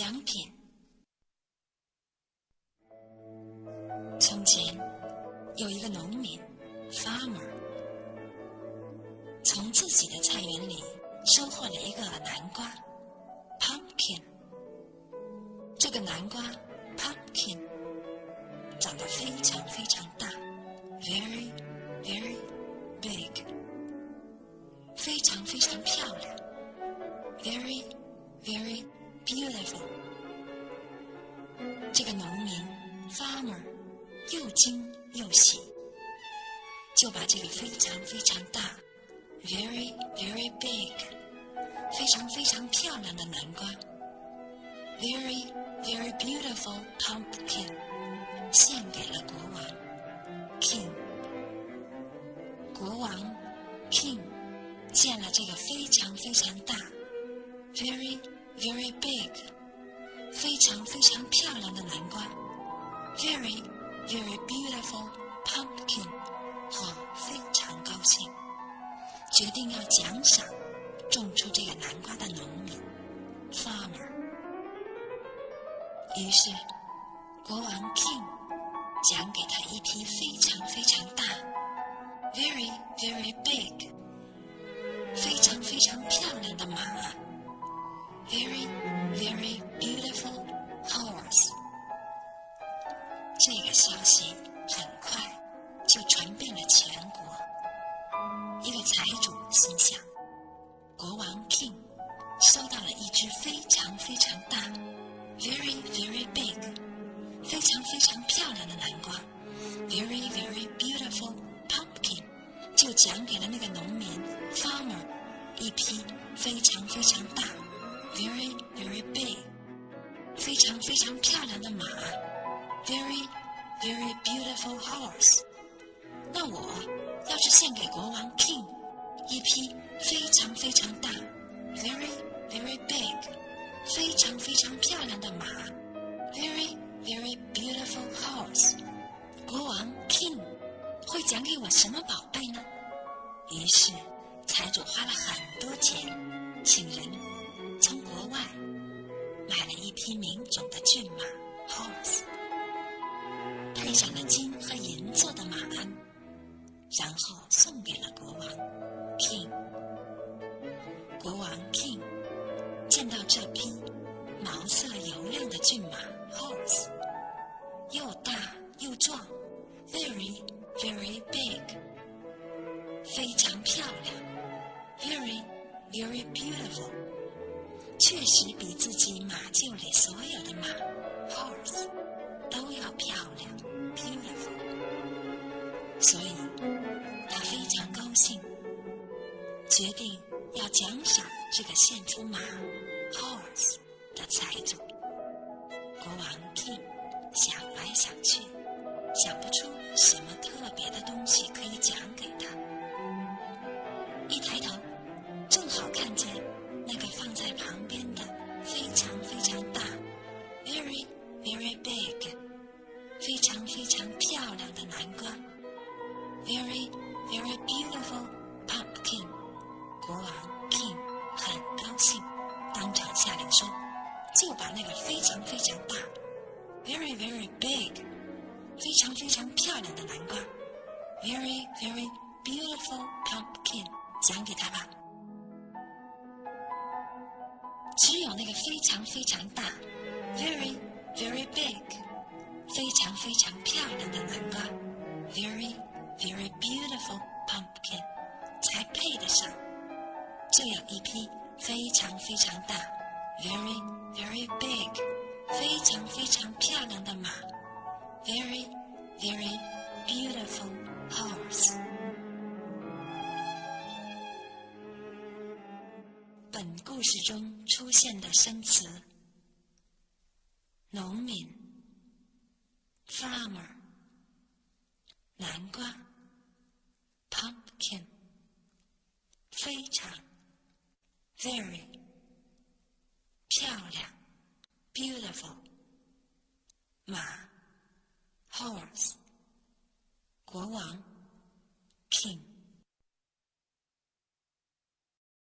奖品。从前有一个农民，farmer，从自己的菜园里收获了一个南瓜，pumpkin。这个南瓜，pumpkin，长得非常非常大，very very big，非常非常漂亮，very very beautiful。这个农民，farmer，又惊又喜，就把这个非常非常大，very very big，非常非常漂亮的南瓜，very very beautiful pumpkin，献给了国王，king。国王 king 见了这个非常非常大，very very big，非常非常漂亮的南瓜，very very beautiful pumpkin，哦，非常高兴，决定要奖赏种出这个南瓜的农民 farmer。于是，国王 king 奖给他一匹非常非常大。very very big，非常非常漂亮的马，very very beautiful horse。这个消息很快就传遍了全国。一个财主心想，国王 king 收到了一只非常非常大，very very big，非常非常漂亮的南瓜，very very beautiful。pumpkin 就奖给了那个农民 farmer 一匹非常非常大 very very big 非常非常漂亮的马 very very beautiful horse。那我要是献给国王 king 一匹非常非常大 very very big 非常非常漂亮的马 very very beautiful horse，国王 king。会奖给我什么宝贝呢？于是，财主花了很多钱，请人匹名种的骏马 （horse），配上了金和银做的马鞍，然后送给了国王 （king）。国王 king 见到这匹毛色油亮的骏马 （horse），又大又壮，very。very big，非常漂亮，very very beautiful，确实比自己马厩里所有的马 horse 都要漂亮 beautiful，所以他非常高兴，决定要奖赏这个献出马 horse 的财主。国王 king 想来想去。想不出什么特别的东西可以奖非常非常漂亮的南瓜 （very very beautiful pumpkin）。国王 king 很高兴，当场下令说：“就把那个非常非常大 （very very big）。”非常非常漂亮的南瓜，very very beautiful pumpkin，奖给他吧。只有那个非常非常大非常非常漂亮的南瓜，very very beautiful pumpkin，才配得上这样一匹非常非常大，very very big，非常非常漂亮的马。very, very beautiful horse。本故事中出现的生词：农民 （farmer）、南瓜 （pumpkin）、非常 （very）、漂亮 （beautiful）、马。horse，国王，king。